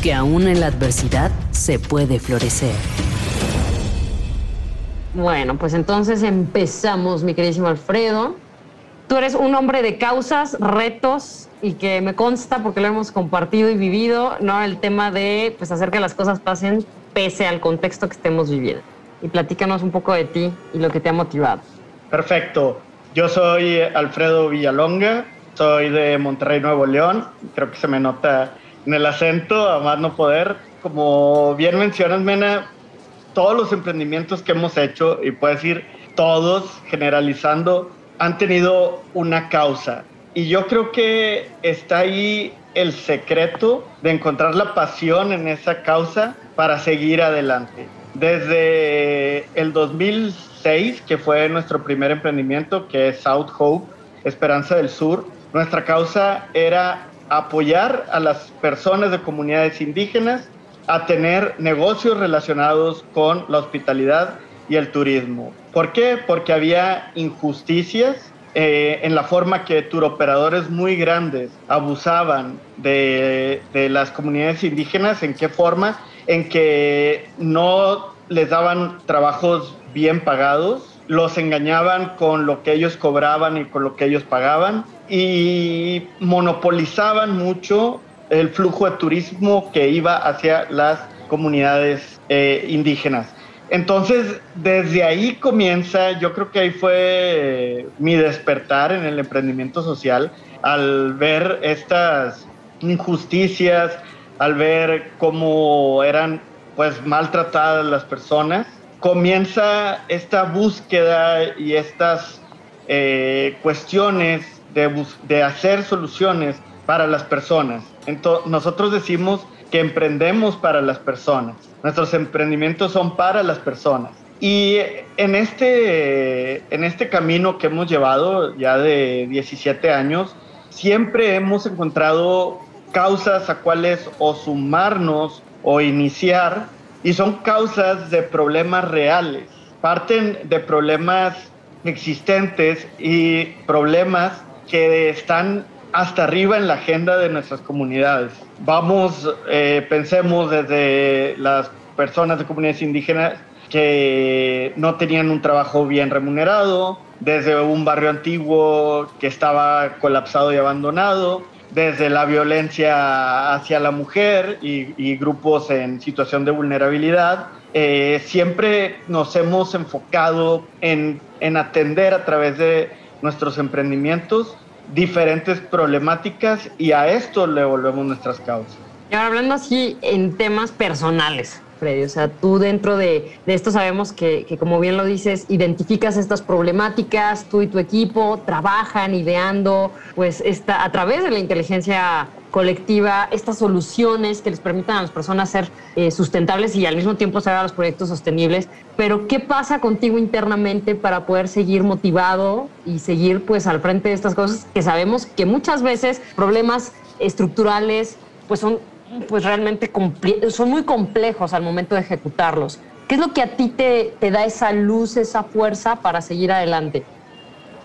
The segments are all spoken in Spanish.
que aún en la adversidad se puede florecer. Bueno, pues entonces empezamos, mi queridísimo Alfredo. Tú eres un hombre de causas, retos y que me consta porque lo hemos compartido y vivido, ¿no? El tema de pues, hacer que las cosas pasen pese al contexto que estemos viviendo. Y platícanos un poco de ti y lo que te ha motivado. Perfecto. Yo soy Alfredo Villalonga, soy de Monterrey, Nuevo León. Creo que se me nota en el acento, a más no poder. Como bien mencionas, Mena, todos los emprendimientos que hemos hecho, y puedes decir todos, generalizando, han tenido una causa. Y yo creo que está ahí el secreto de encontrar la pasión en esa causa para seguir adelante. Desde el 2006, que fue nuestro primer emprendimiento, que es South Hope, Esperanza del Sur, nuestra causa era apoyar a las personas de comunidades indígenas a tener negocios relacionados con la hospitalidad y el turismo. ¿Por qué? Porque había injusticias eh, en la forma que turoperadores muy grandes abusaban de, de las comunidades indígenas, en qué forma, en que no les daban trabajos bien pagados, los engañaban con lo que ellos cobraban y con lo que ellos pagaban y monopolizaban mucho el flujo de turismo que iba hacia las comunidades eh, indígenas. Entonces, desde ahí comienza, yo creo que ahí fue mi despertar en el emprendimiento social, al ver estas injusticias, al ver cómo eran pues maltratadas las personas, comienza esta búsqueda y estas eh, cuestiones de, hacer soluciones para las personas. Entonces, nosotros decimos que emprendemos para las personas. Nuestros emprendimientos son para las personas. Y en este, en este camino que hemos llevado ya de 17 años, siempre hemos encontrado causas a cuales o sumarnos o iniciar, y son causas de problemas reales. Parten de problemas existentes y problemas que están hasta arriba en la agenda de nuestras comunidades. Vamos, eh, pensemos desde las personas de comunidades indígenas que no tenían un trabajo bien remunerado, desde un barrio antiguo que estaba colapsado y abandonado, desde la violencia hacia la mujer y, grupos en situación de vulnerabilidad. Eh, siempre nos hemos enfocado en, en atender a través de nuestros emprendimientos diferentes problemáticas y a esto le volvemos nuestras causas. Y ahora hablando así en temas personales, Freddy, o sea, tú dentro de, esto sabemos que, como bien lo dices, identificas estas problemáticas, tú y tu equipo trabajan ideando, pues esta, a través de la inteligencia colectiva, estas soluciones que les permitan a las personas ser eh, sustentables y al mismo tiempo ser a los proyectos sostenibles. Pero, ¿qué pasa contigo internamente para poder seguir motivado y seguir pues al frente de estas cosas que sabemos que muchas veces problemas estructurales pues son pues realmente son muy complejos al momento de ejecutarlos. ¿Qué es lo que a ti te, da esa luz, esa fuerza para seguir adelante?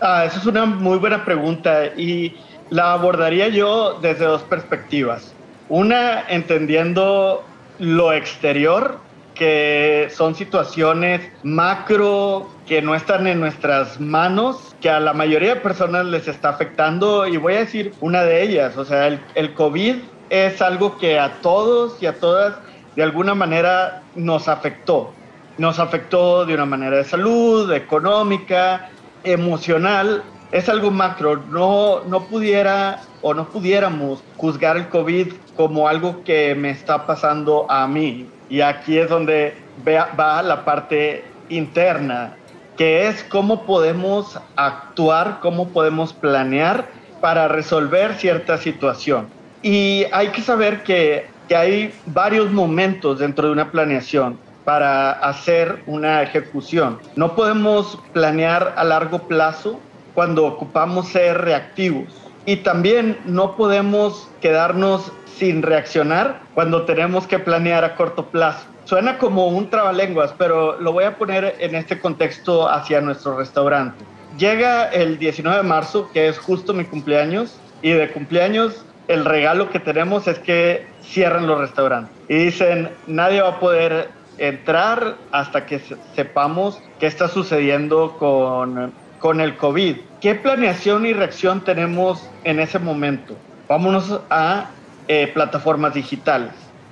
Ah, esa es una muy buena pregunta y la abordaría yo desde dos perspectivas. Una, entendiendo lo exterior, que son situaciones macro que no están en nuestras manos, que a la mayoría de personas les está afectando. Y voy a decir una de ellas, o sea, el COVID es algo que a todos y a todas de alguna manera nos afectó. Nos afectó de una manera de salud, económica, emocional. Es algo macro. No, no pudiera o no pudiéramos juzgar el COVID como algo que me está pasando a mí. Y aquí es donde va la parte interna, que es cómo podemos actuar, cómo podemos planear para resolver cierta situación. Y hay que saber que que hay varios momentos dentro de una planeación para hacer una ejecución. No podemos planear a largo plazo cuando ocupamos ser reactivos. Y también no podemos quedarnos sin reaccionar cuando tenemos que planear a corto plazo. Suena como un trabalenguas, pero lo voy a poner en este contexto hacia nuestro restaurante. Llega el 19 de marzo, que es justo mi cumpleaños, y de cumpleaños el regalo que tenemos es que cierran los restaurantes. Y dicen, nadie va a poder entrar hasta que sepamos qué está sucediendo con, con el COVID. ¿Qué planeación y reacción tenemos en ese momento? Vámonos a eh, plataformas digitales.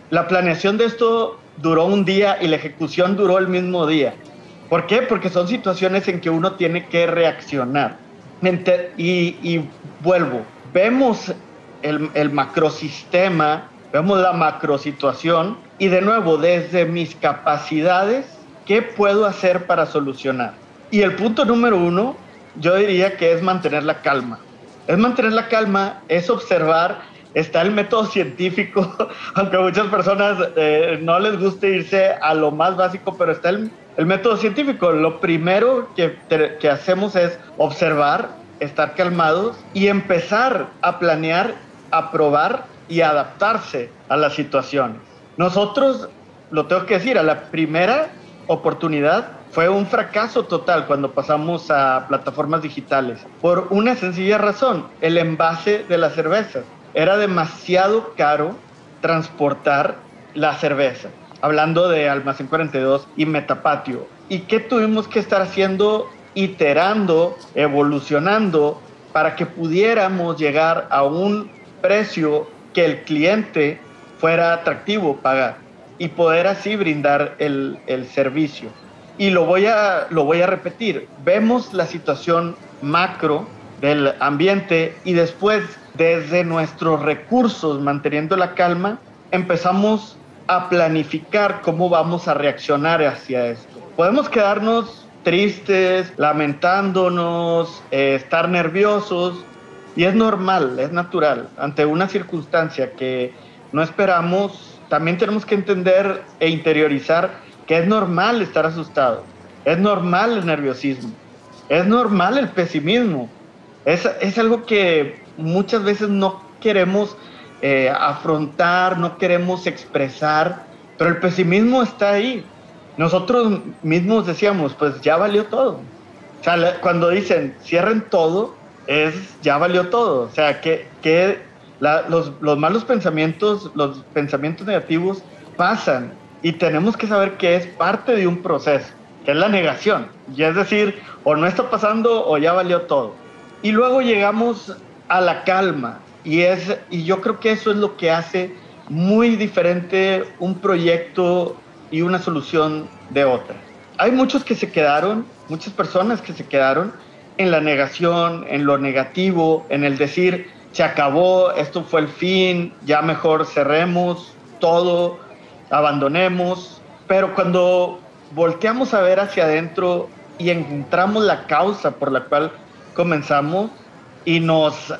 La planeación de esto duró un día y la ejecución duró el mismo día. ¿Por qué? Porque son situaciones en que uno tiene que reaccionar. Y, y vuelvo, vemos el, el macrosistema, vemos la macrosituación y de nuevo, desde mis capacidades, ¿qué puedo hacer para solucionar? Y el punto número uno, yo diría que es mantener la calma. Es mantener la calma, es observar está el método científico, aunque a muchas personas eh, no les guste irse a lo más básico, pero está el, método científico. Lo primero que, que hacemos es observar, estar calmados y empezar a planear, a probar y adaptarse a las situaciones. Nosotros, lo tengo que decir, a la primera oportunidad fue un fracaso total cuando pasamos a plataformas digitales por una sencilla razón, el envase de la cerveza era demasiado caro transportar la cerveza. Hablando de Almacén 42 y Metapatio. ¿Y qué tuvimos que estar haciendo? Iterando, evolucionando para que pudiéramos llegar a un precio que el cliente fuera atractivo pagar y poder así brindar el, el servicio. Y lo voy, a, lo voy a repetir, vemos la situación macro del ambiente y después desde nuestros recursos, manteniendo la calma, empezamos a planificar cómo vamos a reaccionar hacia esto. Podemos quedarnos tristes, lamentándonos, eh, estar nerviosos, y es normal, es natural. Ante una circunstancia que no esperamos, también tenemos que entender e interiorizar que es normal estar asustado, es normal el nerviosismo, es normal el pesimismo. Es, es algo que muchas veces no queremos eh, afrontar, no queremos expresar, pero el pesimismo está ahí. Nosotros mismos decíamos, pues ya valió todo. O sea, cuando dicen cierren todo, es ya valió todo. O sea, que, que los, los malos pensamientos, los pensamientos negativos pasan y tenemos que saber que es parte de un proceso, que es la negación. Y es decir, o no está pasando o ya valió todo. Y luego llegamos a la calma. Y, es, y yo creo que eso es lo que hace muy diferente un proyecto y una solución de otra. Hay muchos que se quedaron, muchas personas que se quedaron en la negación, en lo negativo, en el decir, se acabó, esto fue el fin, ya mejor cerremos todo, abandonemos. Pero cuando volteamos a ver hacia adentro y encontramos la causa por la cual comenzamos, y nos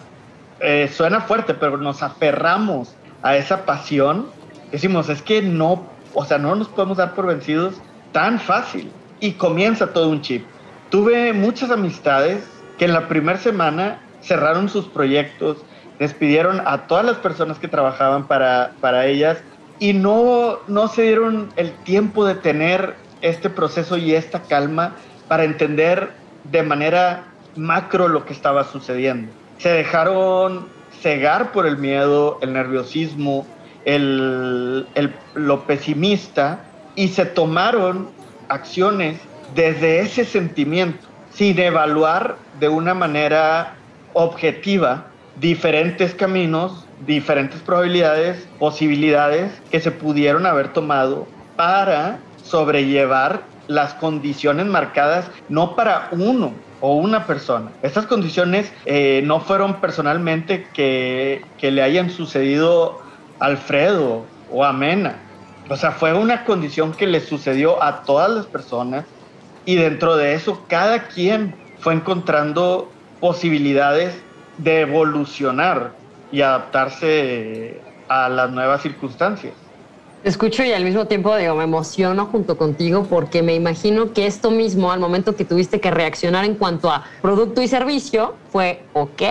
eh, suena fuerte, pero nos aferramos a esa pasión, decimos, es que no, o sea, no nos podemos dar por vencidos tan fácil. Y comienza todo un chip. Tuve muchas amistades que en la primera semana cerraron sus proyectos, despidieron a todas las personas que trabajaban para, para ellas y no, no se dieron el tiempo de tener este proceso y esta calma para entender de manera macro lo que estaba sucediendo. Se dejaron cegar por el miedo, el nerviosismo, el, lo pesimista y se tomaron acciones desde ese sentimiento, sin evaluar de una manera objetiva diferentes caminos, diferentes probabilidades, posibilidades que se pudieron haber tomado para sobrellevar las condiciones marcadas no para uno, o una persona. Estas condiciones eh, no fueron personalmente que, que, le hayan sucedido a Alfredo o a Mena. O sea, fue una condición que le sucedió a todas las personas y dentro de eso cada quien fue encontrando posibilidades de evolucionar y adaptarse a las nuevas circunstancias escucho y al mismo tiempo digo, me emociono junto contigo porque me imagino que esto mismo, al momento que tuviste que reaccionar en cuanto a producto y servicio, fue, ok,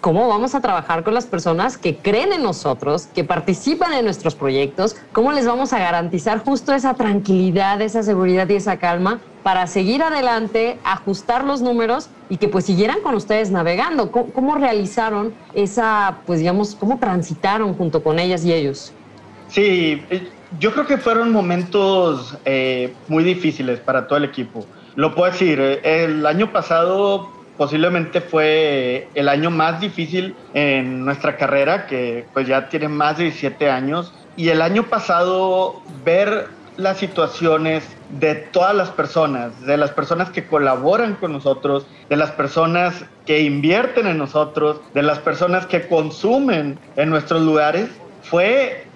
¿cómo vamos a trabajar con las personas que creen en nosotros, que participan en nuestros proyectos? ¿Cómo les vamos a garantizar justo esa tranquilidad, esa seguridad y esa calma para seguir adelante, ajustar los números y que pues siguieran con ustedes navegando? ¿Cómo, realizaron esa, pues digamos, cómo transitaron junto con ellas y ellos? Sí, yo creo que fueron momentos eh, muy difíciles para todo el equipo. Lo puedo decir, eh, el año pasado posiblemente fue el año más difícil en nuestra carrera, que pues ya tiene más de 17 años. Y el año pasado ver las situaciones de todas las personas, de las personas que colaboran con nosotros, de las personas que invierten en nosotros, de las personas que consumen en nuestros lugares, fue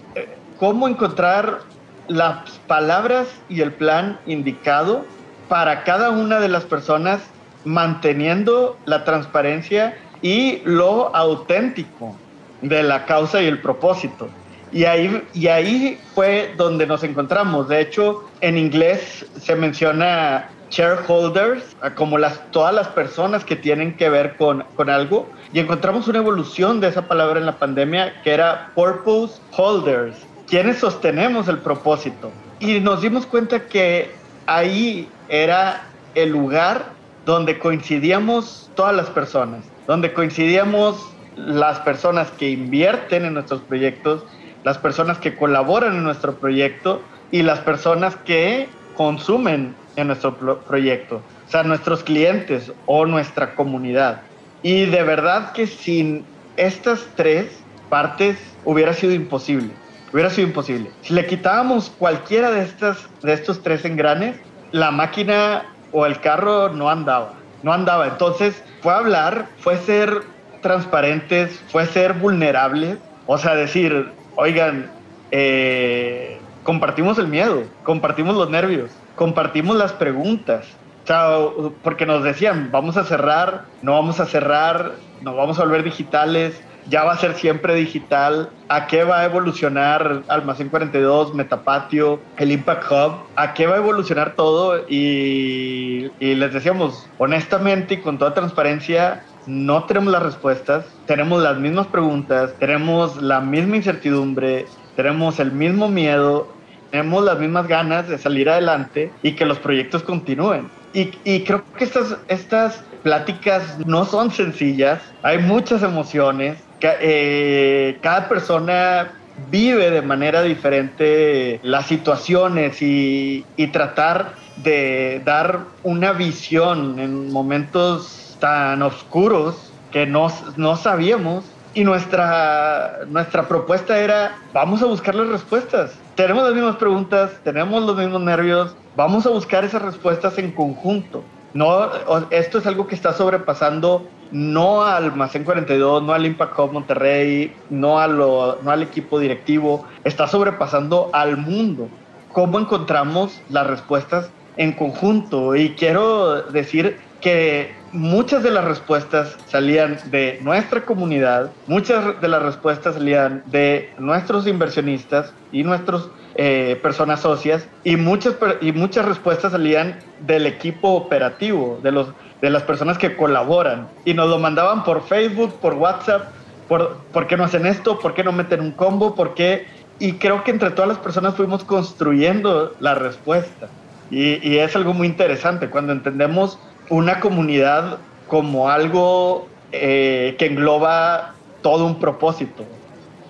cómo encontrar las palabras y el plan indicado para cada una de las personas manteniendo la transparencia y lo auténtico de la causa y el propósito. Y ahí, y ahí fue donde nos encontramos. De hecho, en inglés se menciona shareholders, como las, todas las personas que tienen que ver con, con algo. Y encontramos una evolución de esa palabra en la pandemia que era purpose holders, quienes sostenemos el propósito. Y nos dimos cuenta que ahí era el lugar donde coincidíamos todas las personas, donde coincidíamos las personas que invierten en nuestros proyectos, las personas que colaboran en nuestro proyecto y las personas que consumen en nuestro proyecto, o sea, nuestros clientes o nuestra comunidad. Y de verdad que sin estas tres partes hubiera sido imposible hubiera sido imposible. Si le quitábamos cualquiera de, estas, de estos tres engranes, la máquina o el carro no andaba, no andaba. Entonces fue hablar, fue ser transparentes, fue ser vulnerables, o sea, decir, oigan, eh, compartimos el miedo, compartimos los nervios, compartimos las preguntas. O sea, porque nos decían, vamos a cerrar, no vamos a cerrar, nos vamos a volver digitales, ya va a ser siempre digital, a qué va a evolucionar Almacén 42, Metapatio, el Impact Hub, a qué va a evolucionar todo y, y les decíamos honestamente y con toda transparencia, no tenemos las respuestas, tenemos las mismas preguntas, tenemos la misma incertidumbre, tenemos el mismo miedo, tenemos las mismas ganas de salir adelante y que los proyectos continúen. Y, creo que estas, estas pláticas no son sencillas, hay muchas emociones, eh, cada persona vive de manera diferente las situaciones y, tratar de dar una visión en momentos tan oscuros que no, no sabíamos. Y nuestra, nuestra propuesta era, vamos a buscar las respuestas. Tenemos las mismas preguntas, tenemos los mismos nervios, vamos a buscar esas respuestas en conjunto. No, esto es algo que está sobrepasando no al Almacén 42, no al Impact Hub Monterrey, no, a lo, no al equipo directivo, está sobrepasando al mundo. ¿Cómo encontramos las respuestas en conjunto? Y quiero decir que muchas de las respuestas salían de nuestra comunidad, muchas de las respuestas salían de nuestros inversionistas y nuestras eh, personas socias y muchas, y muchas respuestas salían del equipo operativo, de los de las personas que colaboran y nos lo mandaban por Facebook, por WhatsApp, por, ¿por qué no hacen esto? ¿Por qué no meten un combo? ¿Por qué? Y creo que entre todas las personas fuimos construyendo la respuesta. Y es algo muy interesante cuando entendemos una comunidad como algo eh, que engloba todo un propósito.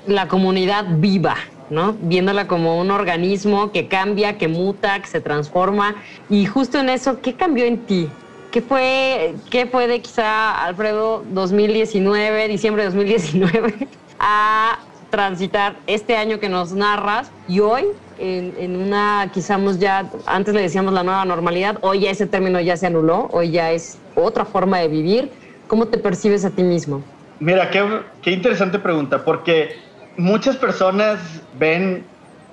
La comunidad viva, ¿no? Viéndola como un organismo que cambia, que muta, que se transforma. Y justo en eso, ¿qué cambió en ti? ¿Qué fue, qué fue de quizá Alfredo 2019, diciembre de 2019, a transitar este año que nos narras y hoy en, una, quizás ya, antes le decíamos la nueva normalidad, hoy ya ese término ya se anuló, hoy ya es otra forma de vivir. ¿Cómo te percibes a ti mismo? Mira, qué, qué interesante pregunta, porque muchas personas ven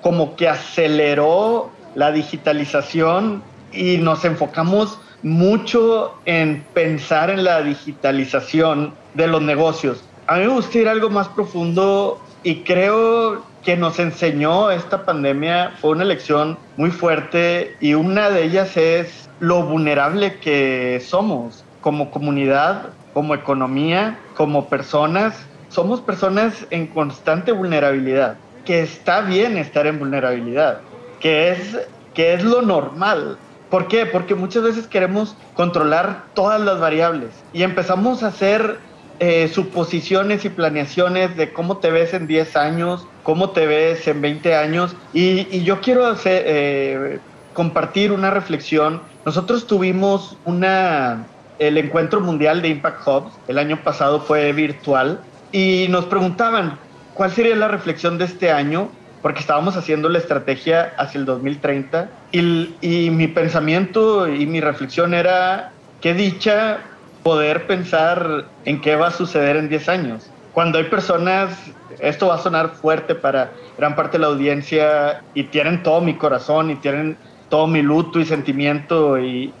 como que aceleró la digitalización y nos enfocamos mucho en pensar en la digitalización de los negocios. A mí me gusta ir algo más profundo y creo que nos enseñó esta pandemia fue una lección muy fuerte y una de ellas es lo vulnerable que somos como comunidad, como economía, como personas. Somos personas en constante vulnerabilidad, que está bien estar en vulnerabilidad, que es, que es lo normal. ¿Por qué? Porque muchas veces queremos controlar todas las variables y empezamos a hacer eh, suposiciones y planeaciones de cómo te ves en 10 años, cómo te ves en 20 años. Y, yo quiero hacer, eh, compartir una reflexión. Nosotros tuvimos una, el encuentro mundial de Impact Hubs, el año pasado fue virtual, y nos preguntaban cuál sería la reflexión de este año, porque estábamos haciendo la estrategia hacia el 2030, y, y mi pensamiento y mi reflexión era, qué dicha poder pensar en qué va a suceder en 10 años. Cuando hay personas, esto va a sonar fuerte para gran parte de la audiencia y tienen todo mi corazón y tienen todo mi luto y sentimiento y,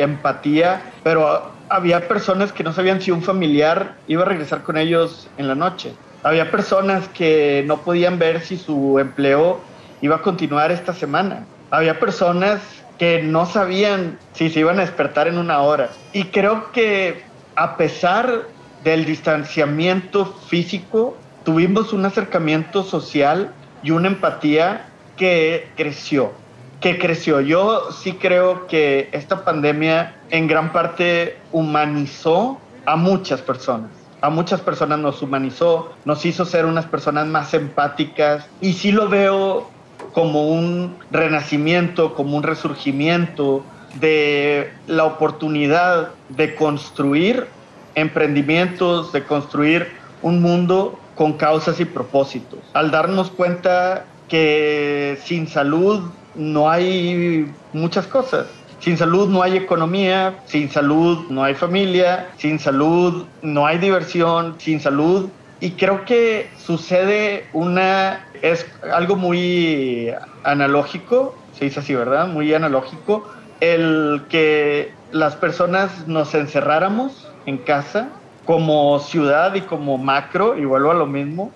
empatía, pero había personas que no sabían si un familiar iba a regresar con ellos en la noche. Había personas que no podían ver si su empleo iba a continuar esta semana. Había personas que no sabían si se iban a despertar en una hora. Y creo que a pesar del distanciamiento físico, tuvimos un acercamiento social y una empatía que creció, que creció. Yo sí creo que esta pandemia en gran parte humanizó a muchas personas. A muchas personas nos humanizó, nos hizo ser unas personas más empáticas y sí lo veo como un renacimiento, como un resurgimiento de la oportunidad de construir emprendimientos, de construir un mundo con causas y propósitos. Al darnos cuenta que sin salud no hay muchas cosas. Sin salud no hay economía, sin salud no hay familia, sin salud no hay diversión, sin salud. Y creo que sucede una es algo muy analógico, se dice así, ¿verdad? Muy analógico, el que las personas nos encerráramos en casa como ciudad y como macro, y vuelvo a lo mismo.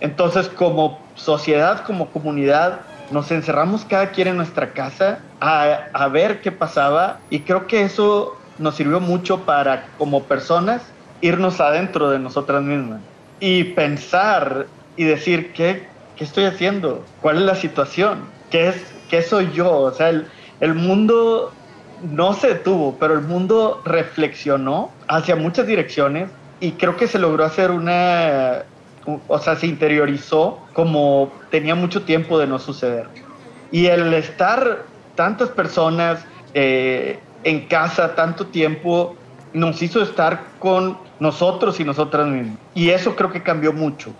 Entonces, como sociedad, como comunidad, nos encerramos cada quien en nuestra casa a, a ver qué pasaba y creo que eso nos sirvió mucho para, como personas, irnos adentro de nosotras mismas y pensar y decir qué, ¿qué estoy haciendo? ¿Cuál es la situación? ¿Qué, es, qué soy yo? O sea, el, el mundo no se detuvo, pero el mundo reflexionó hacia muchas direcciones y creo que se logró hacer una, o sea, se interiorizó como tenía mucho tiempo de no suceder. Y el estar tantas personas eh, en casa tanto tiempo nos hizo estar con nosotros y nosotras mismas. Y eso creo que cambió mucho.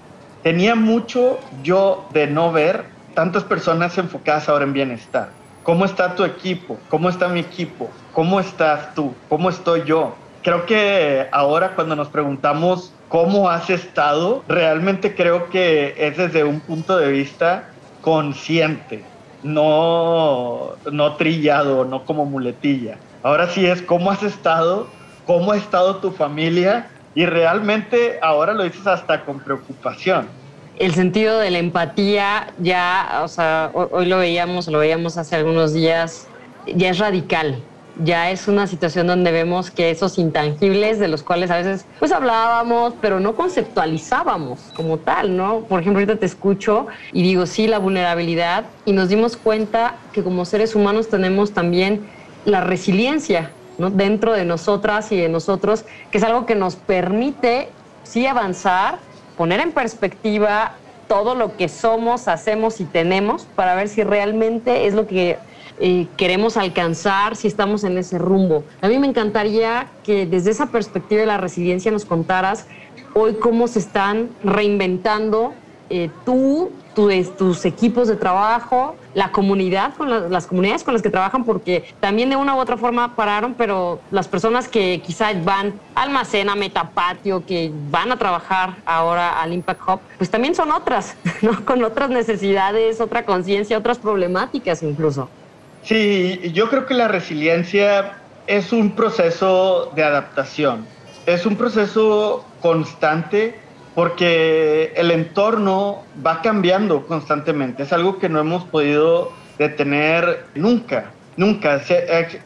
Tenía mucho yo de no ver tantas personas enfocadas ahora en bienestar. ¿Cómo está tu equipo? ¿Cómo está mi equipo? ¿Cómo estás tú? ¿Cómo estoy yo? Creo que ahora cuando nos preguntamos cómo has estado, realmente creo que es desde un punto de vista consciente, no, no trillado, no como muletilla. Ahora sí es cómo has estado, cómo ha estado tu familia y realmente ahora lo dices hasta con preocupación. El sentido de la empatía ya, o sea, hoy lo veíamos, lo veíamos hace algunos días, ya es radical. Ya es una situación donde vemos que esos intangibles de los cuales a veces pues hablábamos, pero no conceptualizábamos como tal, ¿no? Por ejemplo, ahorita te escucho y digo, sí, la vulnerabilidad y nos dimos cuenta que como seres humanos tenemos también la resiliencia, dentro de nosotras y de nosotros, que es algo que nos permite sí avanzar, poner en perspectiva todo lo que somos, hacemos y tenemos para ver si realmente es lo que eh, queremos alcanzar, si estamos en ese rumbo. A mí me encantaría que desde esa perspectiva de la resiliencia nos contaras hoy cómo se están reinventando eh, tú, tus equipos de trabajo, la comunidad, con las comunidades con las que trabajan, porque también de una u otra forma pararon, pero las personas que quizás van a almacena, metapatio, que van a trabajar ahora al Impact Hub, pues también son otras, ¿no? Con otras necesidades, otra conciencia, otras problemáticas incluso. Sí, yo creo que la resiliencia es un proceso de adaptación, es un proceso constante porque el entorno va cambiando constantemente. Es algo que no hemos podido detener nunca. Nunca.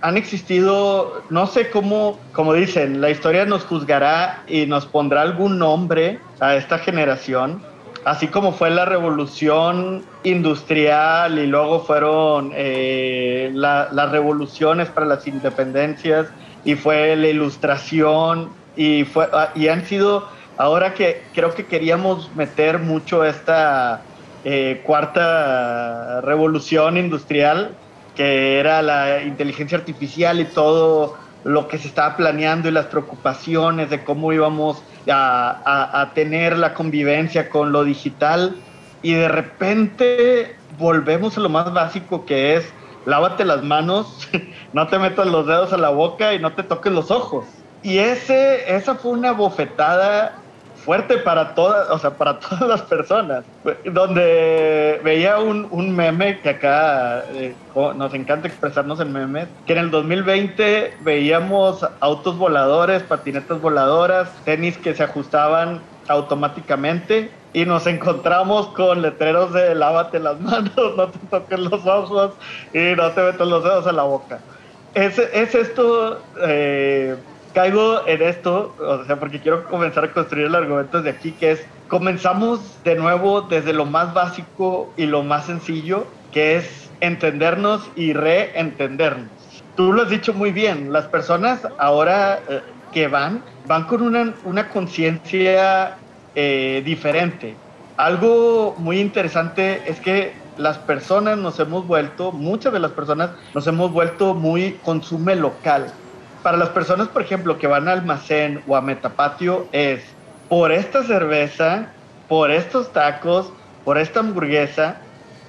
han existido, no sé cómo, como dicen, la historia nos juzgará y nos pondrá algún nombre a esta generación. Así como fue la revolución industrial y luego fueron eh, las revoluciones para las independencias y fue la ilustración y, fue, ah, y han sido Ahora que creo que queríamos meter mucho esta eh, cuarta revolución industrial, que era la inteligencia artificial y todo lo que se estaba planeando y las preocupaciones de cómo íbamos a, a tener la convivencia con lo digital. Y de repente volvemos a lo más básico que es lávate las manos, no te metas los dedos a la boca y no te toques los ojos. Y ese, esa fue una bofetada fuerte para todas, o sea, para todas las personas. Donde veía un, un meme que acá eh, nos encanta expresarnos en memes, que en el 2020 veíamos autos voladores, patinetas voladoras, tenis que se ajustaban automáticamente y nos encontramos con letreros de lávate las manos, no te toques los ojos y no te metas los dedos a la boca. Es, es esto eh, caigo en esto, o sea, porque quiero comenzar a construir el argumento desde aquí, que es, comenzamos de nuevo desde lo más básico y lo más sencillo, que es entendernos y reentendernos. Tú lo has dicho muy bien, las personas ahora eh, que van, van con una, una conciencia eh, diferente. Algo muy interesante es que las personas nos hemos vuelto, muchas de las personas nos hemos vuelto muy consume local para las personas, por ejemplo, que van a almacén o a metapatio, es por esta cerveza, por estos tacos, por esta hamburguesa,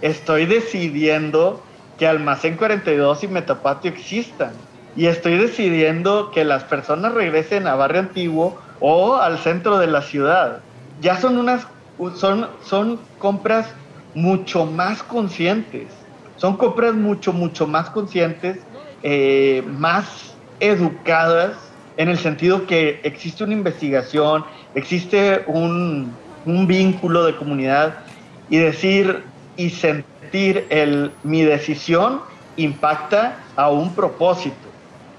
estoy decidiendo que Almacén 42 y Metapatio existan. Y estoy decidiendo que las personas regresen a Barrio Antiguo o al centro de la ciudad. Ya son unas son, son compras mucho más conscientes. Son compras mucho, mucho más conscientes, eh, más educadas en el sentido que existe una investigación, existe un, vínculo de comunidad y decir y sentir el mi decisión impacta a un propósito.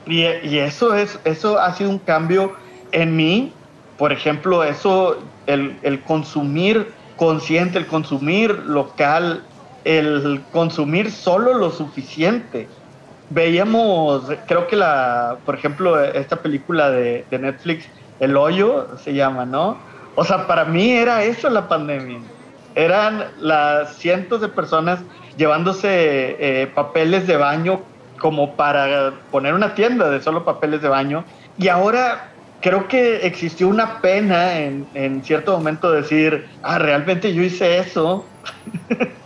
Y, eso, es, eso ha sido un cambio en mí. Por ejemplo, eso, el, el consumir consciente, el consumir local, el consumir solo lo suficiente veíamos, creo que la, por ejemplo, esta película de, Netflix, El Hoyo se llama, ¿no? O sea, para mí era eso la pandemia. Eran las cientos de personas llevándose eh, papeles de baño como para poner una tienda de solo papeles de baño. Y ahora creo que existió una pena en, en cierto momento decir, ah, realmente yo hice eso.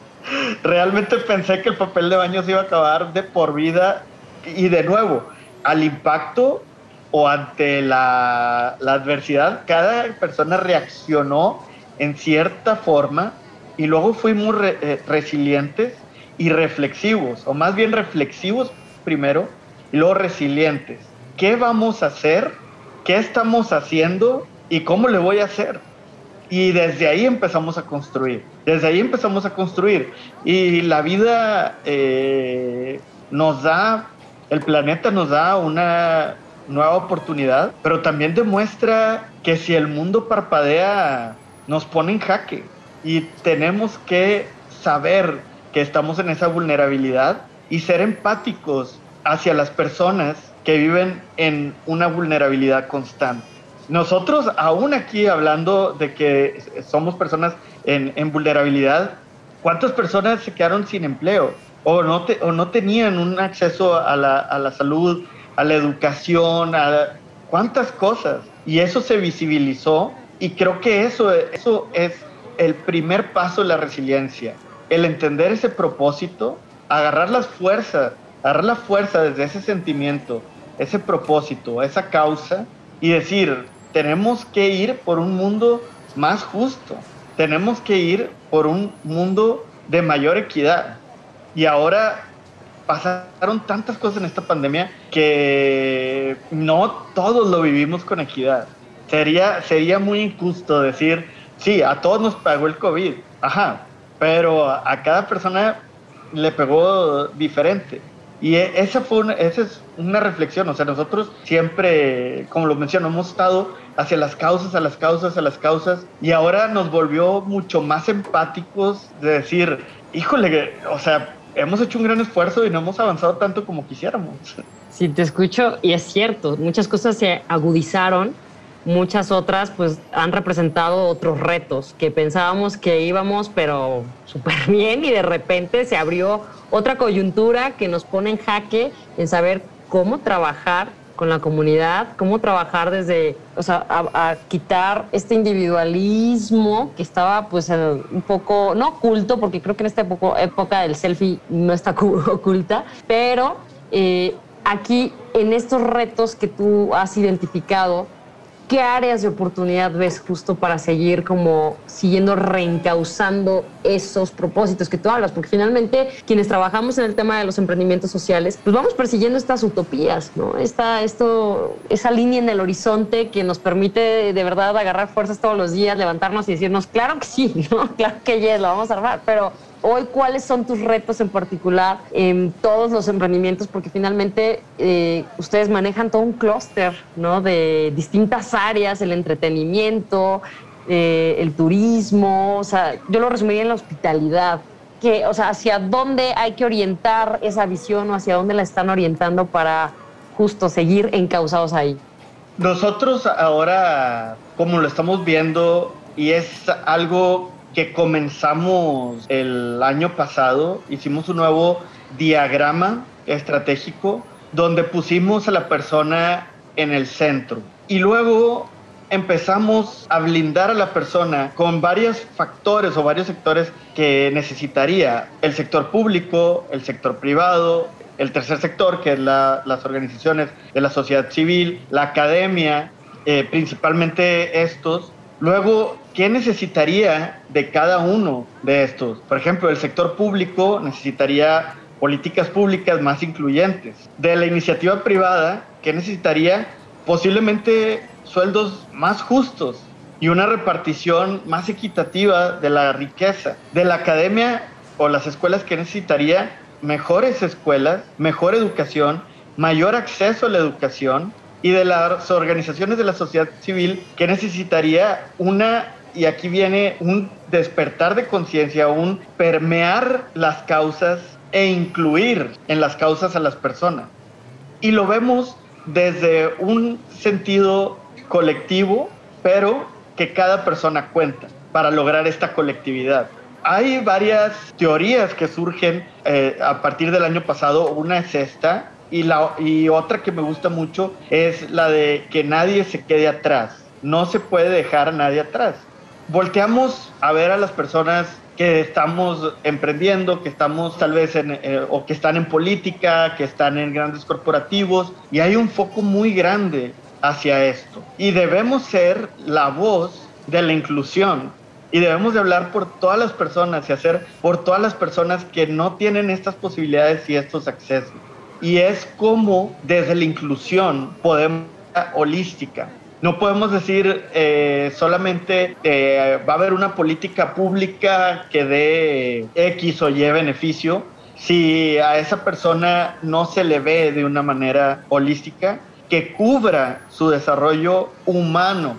realmente pensé que el papel de baño se iba a acabar de por vida y de nuevo, al impacto o ante la, adversidad, cada persona reaccionó en cierta forma y luego fuimos eh, resilientes y reflexivos, o más bien reflexivos primero y luego resilientes. ¿Qué vamos a hacer? ¿Qué estamos haciendo? ¿Y cómo le voy a hacer? Y desde ahí empezamos a construir, desde ahí empezamos a construir. Y la vida eh, nos da, el planeta nos da una nueva oportunidad, pero también demuestra que si el mundo parpadea, nos pone en jaque. Y tenemos que saber que estamos en esa vulnerabilidad y ser empáticos hacia las personas que viven en una vulnerabilidad constante. Nosotros, aún aquí hablando de que somos personas en, vulnerabilidad, ¿cuántas personas se quedaron sin empleo? O no, o no tenían un acceso a la, salud, a la educación, a cuántas cosas. Y eso se visibilizó y creo que eso, eso es el primer paso de la resiliencia. El entender ese propósito, agarrar las fuerzas, agarrar la fuerza desde ese sentimiento, ese propósito, esa causa y decir, tenemos que ir por un mundo más justo, tenemos que ir por un mundo de mayor equidad. Y ahora pasaron tantas cosas en esta pandemia que no todos lo vivimos con equidad. Sería, sería muy injusto decir, Sí, a todos nos pegó el COVID, ajá, pero a cada persona le pegó diferente. Y e, esa, fue esa es una reflexión, o sea, nosotros siempre, como lo menciono, hemos estado hacia las causas, a las causas, a las causas, y ahora nos volvió mucho más empáticos de decir, híjole, o sea, hemos hecho un gran esfuerzo y no hemos avanzado tanto como quisiéramos. Sí, te escucho y es cierto, muchas cosas se agudizaron, muchas otras pues han representado otros retos que pensábamos que íbamos pero súper bien y de repente se abrió otra coyuntura que nos pone en jaque en saber cómo trabajar con la comunidad, cómo trabajar desde, o sea, a, quitar este individualismo que estaba pues un poco, no oculto, porque creo que en esta época, época del selfie no está oculta, pero eh, aquí en estos retos que tú has identificado, ¿qué áreas de oportunidad ves justo para seguir como siguiendo reencauzando esos propósitos que tú hablas? Porque finalmente quienes trabajamos en el tema de los emprendimientos sociales, pues vamos persiguiendo estas utopías, ¿no? Esta, esto, esa línea en el horizonte que nos permite de verdad agarrar fuerzas todos los días, levantarnos y decirnos, claro que sí, ¿no? Claro que yes, lo vamos a armar, pero hoy cuáles son tus retos en particular en todos los emprendimientos, porque finalmente eh, ustedes manejan todo un clúster ¿no? de distintas áreas, el entretenimiento, eh, el turismo, o sea, yo lo resumiría en la hospitalidad. Que, o sea, hacia dónde hay que orientar esa visión o hacia dónde la están orientando para justo seguir encausados ahí. Nosotros ahora, como lo estamos viendo, y es algo que comenzamos el año pasado, hicimos un nuevo diagrama estratégico donde pusimos a la persona en el centro. Y luego empezamos a blindar a la persona con varios factores o varios sectores que necesitaría el sector público, el sector privado, el tercer sector, que es las organizaciones de la sociedad civil, la academia, eh, principalmente estos. Luego ¿qué necesitaría de cada uno de estos? Por ejemplo, el sector público necesitaría políticas públicas más incluyentes. De la iniciativa privada, ¿qué necesitaría? Posiblemente sueldos más justos y una repartición más equitativa de la riqueza. De la academia o las escuelas, ¿qué necesitaría? Mejores escuelas, mejor educación, mayor acceso a la educación, y de las organizaciones de la sociedad civil que necesitaría una y aquí viene un despertar de conciencia, un permear las causas e incluir en las causas a las personas. Y lo vemos desde un sentido colectivo, pero que cada persona cuenta para lograr esta colectividad. Hay varias teorías que surgen eh, a partir del año pasado. Una es esta y, la, y otra que me gusta mucho es la de que nadie se quede atrás. No se puede dejar a nadie atrás volteamos a ver a las personas que estamos emprendiendo, que estamos tal vez en, eh, o que están en política, que están en grandes corporativos, y hay un foco muy grande hacia esto. Y debemos ser la voz de la inclusión. Y debemos de hablar por todas las personas y hacer por todas las personas que no tienen estas posibilidades y estos accesos. Y es como desde la inclusión podemos holística no podemos decir eh, solamente eh, va a haber una política pública que dé X o Y beneficio si a esa persona no se le ve de una manera holística que cubra su desarrollo humano.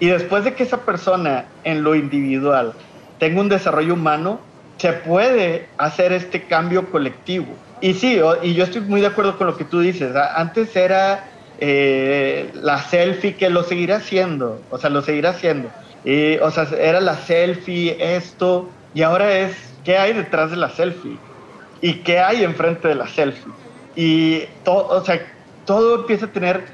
Y después de que esa persona en lo individual tenga un desarrollo humano, se puede hacer este cambio colectivo. Y sí, y yo estoy muy de acuerdo con lo que tú dices. Antes era eh, la selfie que lo seguirá haciendo, o sea, lo seguirá haciendo. Y, o sea, era la selfie, esto, y ahora es, ¿qué hay detrás de la selfie? ¿Y qué hay enfrente de la selfie? Y todo, o sea, todo empieza a tener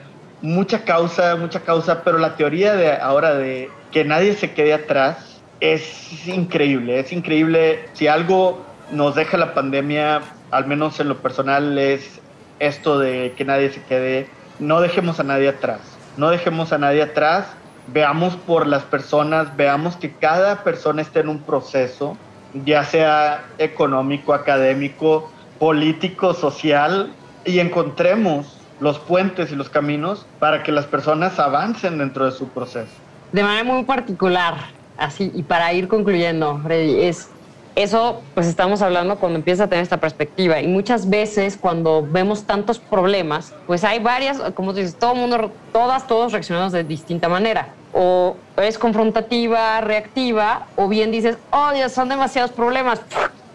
mucha causa, mucha causa, pero la teoría de ahora de que nadie se quede atrás es increíble, es increíble. Si algo nos deja la pandemia, al menos en lo personal, es esto de que nadie se quede no dejemos a nadie atrás, no dejemos a nadie atrás, veamos por las personas, veamos que cada persona esté en un proceso, ya sea económico, académico, político, social, y encontremos los puentes y los caminos para que las personas avancen dentro de su proceso. De manera muy particular, así, y para ir concluyendo, Freddy, es eso, pues estamos hablando cuando empieza a tener esta perspectiva. Y muchas veces cuando vemos tantos problemas, pues hay varias, como dices, todo mundo, todas, todos reaccionamos de distinta manera. O es confrontativa, reactiva, o bien dices, oh Dios, son demasiados problemas.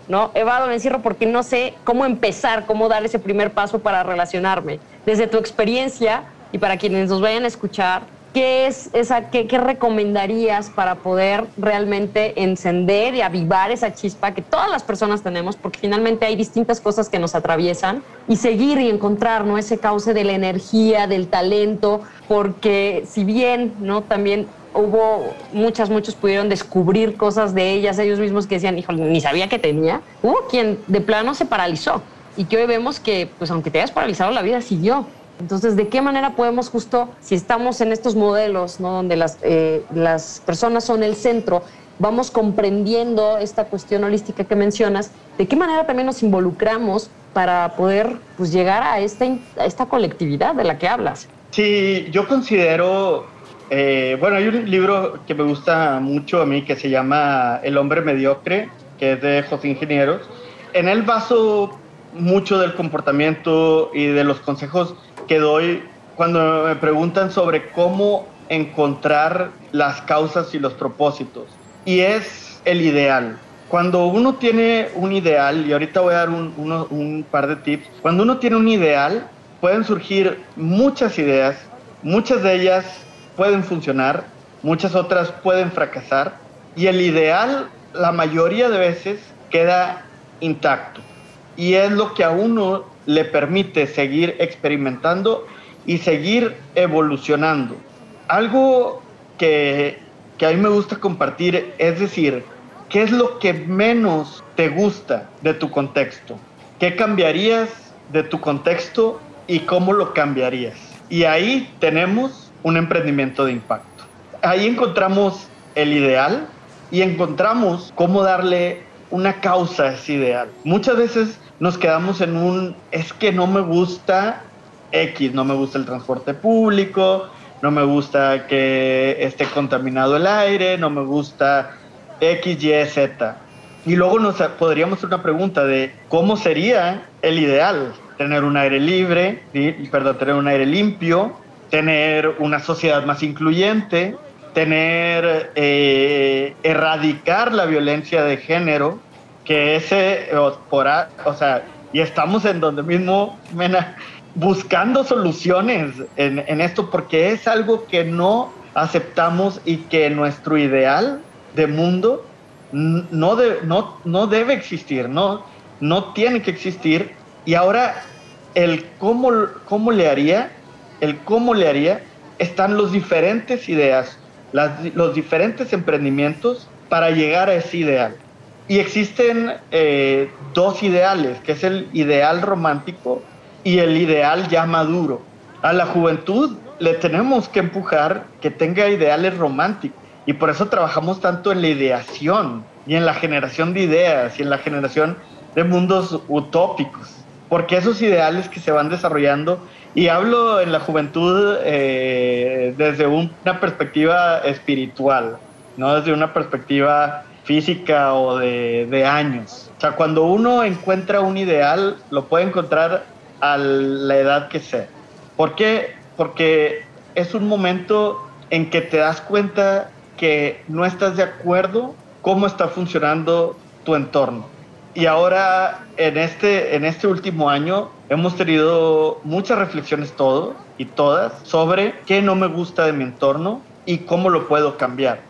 ¿no? Evado, me encierro porque no sé cómo empezar, cómo dar ese primer paso para relacionarme. Desde tu experiencia y para quienes nos vayan a escuchar, ¿qué es esa, qué, recomendarías para poder realmente encender y avivar esa chispa que todas las personas tenemos? Porque finalmente hay distintas cosas que nos atraviesan y seguir y encontrar ¿no? ese cauce de la energía, del talento, porque si bien ¿no? también hubo muchas, muchos pudieron descubrir cosas de ellas, ellos mismos que decían, hijo, ni sabía que tenía. Hubo quien de plano se paralizó y que hoy vemos que, pues aunque te hayas paralizado, la vida siguió. Entonces, ¿de qué manera podemos justo, si estamos en estos modelos, ¿no? donde las, eh, las personas son el centro, vamos comprendiendo esta cuestión holística que mencionas, ¿de qué manera también nos involucramos para poder pues, llegar a esta, a esta colectividad de la que hablas? Sí, yo considero, eh, bueno, hay un libro que me gusta mucho a mí que se llama El hombre mediocre, que es de José Ingenieros. En él baso mucho del comportamiento y de los consejos que doy cuando me preguntan sobre cómo encontrar las causas y los propósitos. Y es el ideal. Cuando uno tiene un ideal, y ahorita voy a dar un, par de tips, cuando uno tiene un ideal, pueden surgir muchas ideas, muchas de ellas pueden funcionar, muchas otras pueden fracasar, y el ideal la mayoría de veces queda intacto. Y es lo que a uno le permite seguir experimentando y seguir evolucionando. Algo que, que a mí me gusta compartir es decir, ¿qué es lo que menos te gusta de tu contexto? ¿Qué cambiarías de tu contexto y cómo lo cambiarías? Y ahí tenemos un emprendimiento de impacto. Ahí encontramos el ideal y encontramos cómo darle una causa a ese ideal. Muchas veces nos quedamos en un, es que no me gusta X, no me gusta el transporte público, no me gusta que esté contaminado el aire, no me gusta X, Y, Z. Y luego nos podríamos hacer una pregunta de cómo sería el ideal, tener un aire libre, perdón, tener un aire limpio, tener una sociedad más incluyente, tener, eh, erradicar la violencia de género, que ese, por, o sea, y estamos en donde mismo, Mena, buscando soluciones en, en, esto, porque es algo que no aceptamos y que nuestro ideal de mundo no, no, no debe existir, no, no tiene que existir. Y ahora, el cómo, cómo le haría, el cómo le haría, están los diferentes ideas, las, los diferentes emprendimientos para llegar a ese ideal. Y existen eh, dos ideales, que es el ideal romántico y el ideal ya maduro. A la juventud le tenemos que empujar que tenga ideales románticos. Y por eso trabajamos tanto en la ideación y en la generación de ideas y en la generación de mundos utópicos. Porque esos ideales que se van desarrollando, y hablo en la juventud eh, desde una perspectiva espiritual, no desde una perspectiva física o de, años. O sea, cuando uno encuentra un ideal, lo puede encontrar a la edad que sea. ¿Por qué? Porque es un momento en que te das cuenta que no estás de acuerdo cómo está funcionando tu entorno. Y ahora, en este, en este último año, hemos tenido muchas reflexiones todos y todas sobre qué no me gusta de mi entorno y cómo lo puedo cambiar.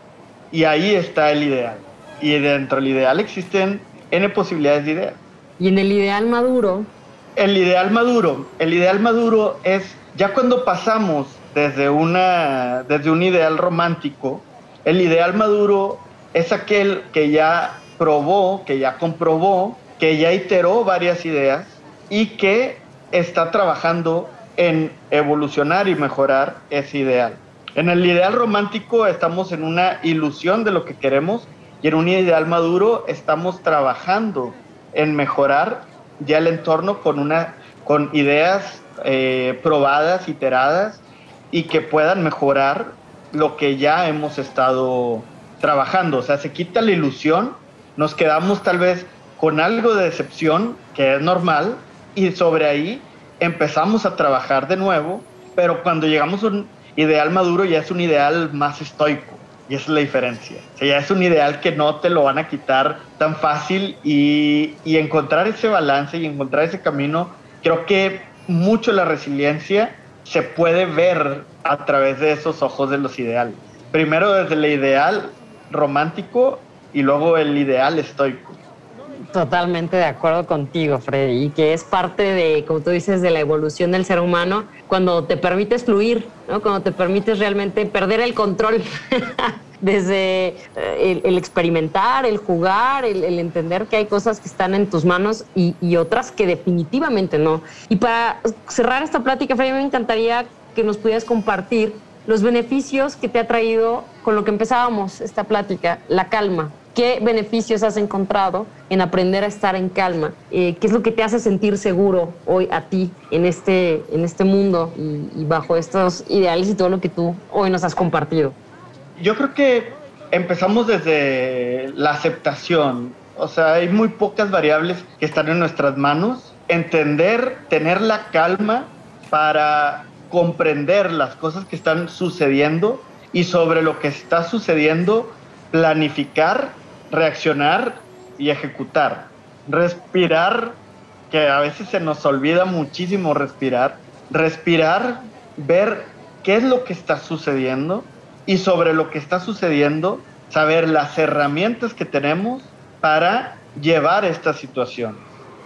Y ahí está el ideal. Y dentro del ideal existen N posibilidades de ideas. Y en el ideal maduro. El ideal maduro. El ideal maduro es ya cuando pasamos desde, una, desde un ideal romántico, el ideal maduro es aquel que ya probó, que ya comprobó, que ya iteró varias ideas y que está trabajando en evolucionar y mejorar ese ideal. En el ideal romántico estamos en una ilusión de lo que queremos y en un ideal maduro estamos trabajando en mejorar ya el entorno con, ideas eh, probadas, iteradas y que puedan mejorar lo que ya hemos estado trabajando, o sea, se quita la ilusión, nos quedamos tal vez con algo de decepción, que es normal, y sobre ahí empezamos a trabajar de nuevo, pero cuando llegamos a un ideal maduro ya es un ideal más estoico, y es la diferencia. O sea, ya es un ideal que no te lo van a quitar tan fácil y, y encontrar ese balance y encontrar ese camino, creo que mucho la resiliencia se puede ver a través de esos ojos de los ideales. Primero desde el ideal romántico y luego el ideal estoico. Totalmente de acuerdo contigo, Freddy, y que es parte de, como tú dices, de la evolución del ser humano, cuando te permites fluir, ¿no? cuando te permites realmente perder el control, desde eh, el, experimentar, el jugar, el, entender que hay cosas que están en tus manos y, y, otras que definitivamente no. Y para cerrar esta plática, Freddy, me encantaría que nos pudieras compartir los beneficios que te ha traído con lo que empezábamos esta plática, la calma. ¿Qué beneficios has encontrado en aprender a estar en calma? Eh, ¿Qué es lo que te hace sentir seguro hoy a ti en este, en este mundo y, y bajo estos ideales y todo lo que tú hoy nos has compartido? Yo creo que empezamos desde la aceptación. O sea, hay muy pocas variables que están en nuestras manos. Entender, tener la calma para comprender las cosas que están sucediendo y sobre lo que está sucediendo, planificar reaccionar y ejecutar. Respirar, que a veces se nos olvida muchísimo respirar. Respirar, ver qué es lo que está sucediendo y sobre lo que está sucediendo, saber las herramientas que tenemos para llevar esta situación.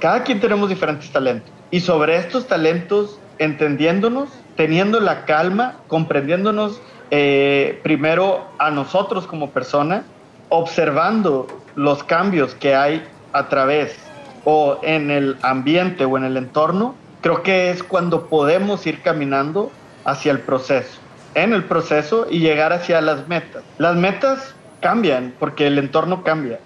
Cada quien tenemos diferentes talentos y sobre estos talentos, entendiéndonos, teniendo la calma, comprendiéndonos eh, primero a nosotros como persona observando los cambios que hay a través o en el ambiente o en el entorno, creo que es cuando podemos ir caminando hacia el proceso, en el proceso y llegar hacia las metas. Las metas cambian porque el entorno cambia.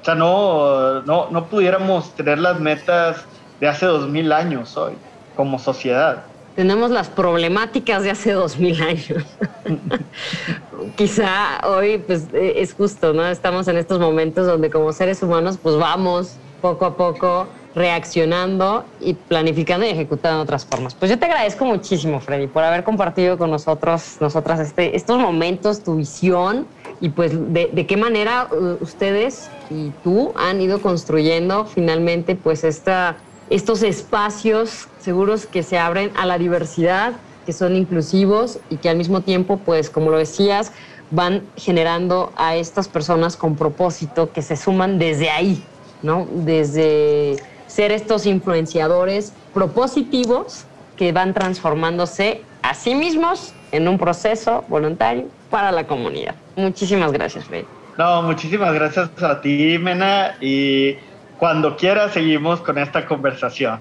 O sea, no, no, no pudiéramos tener las metas de hace dos mil años hoy como sociedad tenemos las problemáticas de hace dos mil años. Quizá hoy pues eh, es justo, ¿no? Estamos en estos momentos donde como seres humanos pues vamos poco a poco reaccionando y planificando y ejecutando otras formas. Pues yo te agradezco muchísimo, Freddy, por haber compartido con nosotros, nosotras este, estos momentos, tu visión y pues de, de, qué manera ustedes y tú han ido construyendo finalmente pues esta estos espacios seguros que se abren a la diversidad, que son inclusivos y que al mismo tiempo, pues como lo decías, van generando a estas personas con propósito que se suman desde ahí, ¿no? Desde ser estos influenciadores propositivos que van transformándose a sí mismos en un proceso voluntario para la comunidad. Muchísimas gracias, Fred. No, muchísimas gracias a ti, Mena, y cuando quiera seguimos con esta conversación.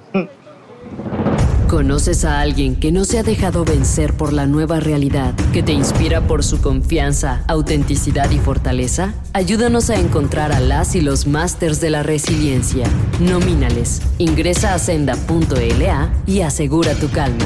¿Conoces a alguien que no se ha dejado vencer por la nueva realidad, que te inspira por su confianza, autenticidad y fortaleza? Ayúdanos a encontrar a las y los másters de la resiliencia. Nomínales. Ingresa a senda.la y asegura tu calma.